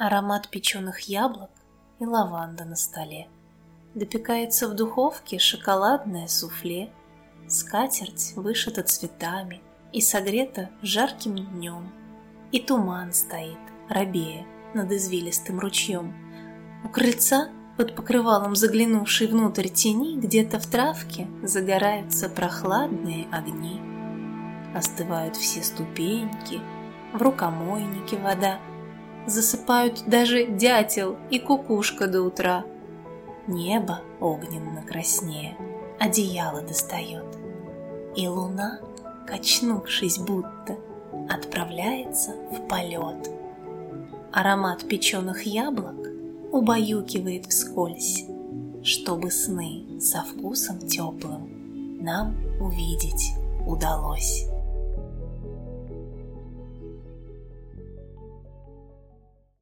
Аромат печеных яблок и лаванда на столе. Допекается в духовке шоколадное суфле. Скатерть вышита цветами и согрета жарким днем. И туман стоит, робея, над извилистым ручьем. У крыльца, под покрывалом заглянувшей внутрь тени, где-то в травке загораются прохладные огни. Остывают все ступеньки, в рукомойнике вода — засыпают даже дятел и кукушка до утра. Небо огненно краснее, одеяло достает. И луна, качнувшись будто, отправляется в полет. Аромат печеных яблок убаюкивает вскользь, чтобы сны со вкусом теплым нам увидеть удалось.